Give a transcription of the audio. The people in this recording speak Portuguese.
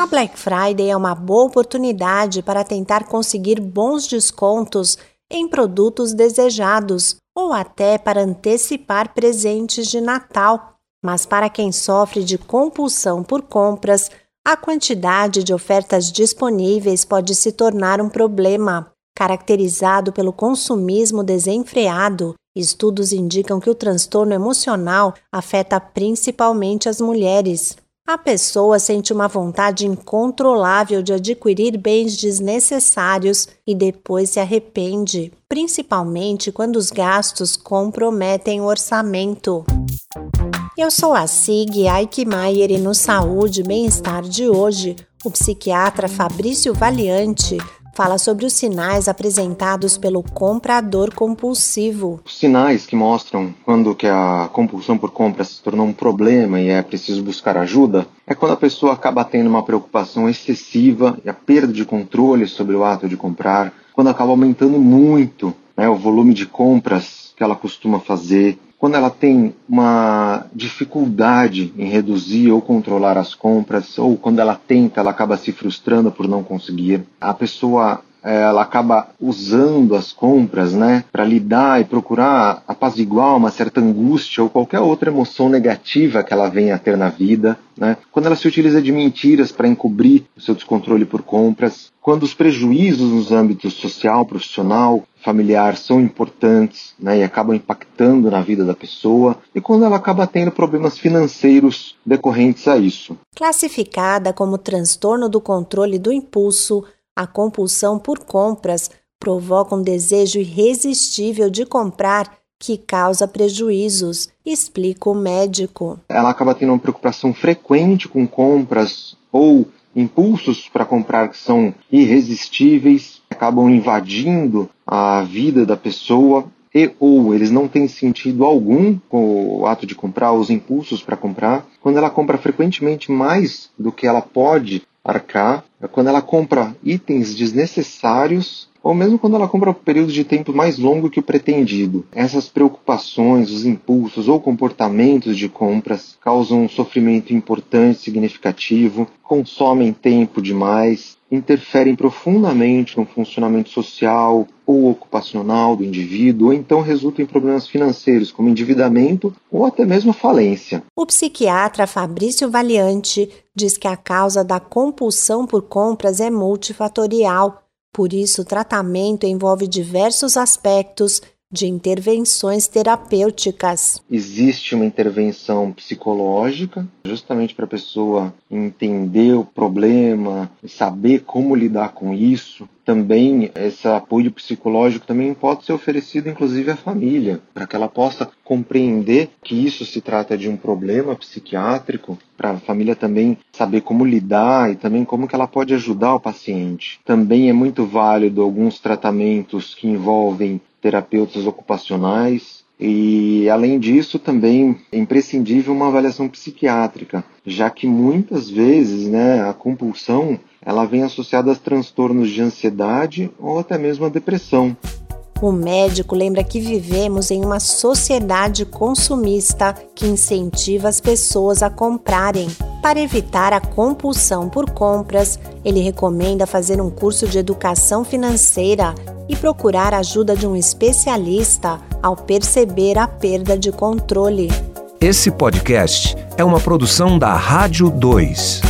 A Black Friday é uma boa oportunidade para tentar conseguir bons descontos em produtos desejados ou até para antecipar presentes de Natal. Mas para quem sofre de compulsão por compras, a quantidade de ofertas disponíveis pode se tornar um problema. Caracterizado pelo consumismo desenfreado, estudos indicam que o transtorno emocional afeta principalmente as mulheres. A pessoa sente uma vontade incontrolável de adquirir bens desnecessários e depois se arrepende, principalmente quando os gastos comprometem o orçamento. Eu sou a Sig Aikmaier e no Saúde e Bem-Estar de hoje, o psiquiatra Fabrício Valiante fala sobre os sinais apresentados pelo comprador compulsivo. Os sinais que mostram quando que a compulsão por compra se tornou um problema e é preciso buscar ajuda é quando a pessoa acaba tendo uma preocupação excessiva e a perda de controle sobre o ato de comprar, quando acaba aumentando muito né, o volume de compras que ela costuma fazer, quando ela tem uma dificuldade em reduzir ou controlar as compras, ou quando ela tenta, ela acaba se frustrando por não conseguir. A pessoa ela acaba usando as compras, né, para lidar e procurar apaziguar uma certa angústia ou qualquer outra emoção negativa que ela venha a ter na vida, né? Quando ela se utiliza de mentiras para encobrir o seu descontrole por compras, quando os prejuízos nos âmbitos social, profissional, familiar são importantes, né, e acabam impactando na vida da pessoa, e quando ela acaba tendo problemas financeiros decorrentes a isso. Classificada como transtorno do controle do impulso, a compulsão por compras provoca um desejo irresistível de comprar que causa prejuízos, explica o médico. Ela acaba tendo uma preocupação frequente com compras ou impulsos para comprar que são irresistíveis, acabam invadindo a vida da pessoa e ou eles não têm sentido algum com o ato de comprar, os impulsos para comprar. Quando ela compra frequentemente mais do que ela pode arcar, é quando ela compra itens desnecessários ou mesmo quando ela compra um período de tempo mais longo que o pretendido. Essas preocupações, os impulsos ou comportamentos de compras causam um sofrimento importante, significativo, consomem tempo demais, interferem profundamente no funcionamento social ou ocupacional do indivíduo, ou então resultam em problemas financeiros, como endividamento ou até mesmo falência. O psiquiatra Fabrício Valiante diz que a causa da compulsão por compras é multifatorial por isso, o tratamento envolve diversos aspectos de intervenções terapêuticas. Existe uma intervenção psicológica, justamente para a pessoa entender o problema, saber como lidar com isso. Também esse apoio psicológico também pode ser oferecido inclusive à família, para que ela possa compreender que isso se trata de um problema psiquiátrico, para a família também saber como lidar e também como que ela pode ajudar o paciente. Também é muito válido alguns tratamentos que envolvem terapeutas ocupacionais. E, além disso, também é imprescindível uma avaliação psiquiátrica, já que muitas vezes né, a compulsão ela vem associada a transtornos de ansiedade ou até mesmo a depressão. O médico lembra que vivemos em uma sociedade consumista que incentiva as pessoas a comprarem. Para evitar a compulsão por compras, ele recomenda fazer um curso de educação financeira e procurar a ajuda de um especialista ao perceber a perda de controle. Esse podcast é uma produção da Rádio 2.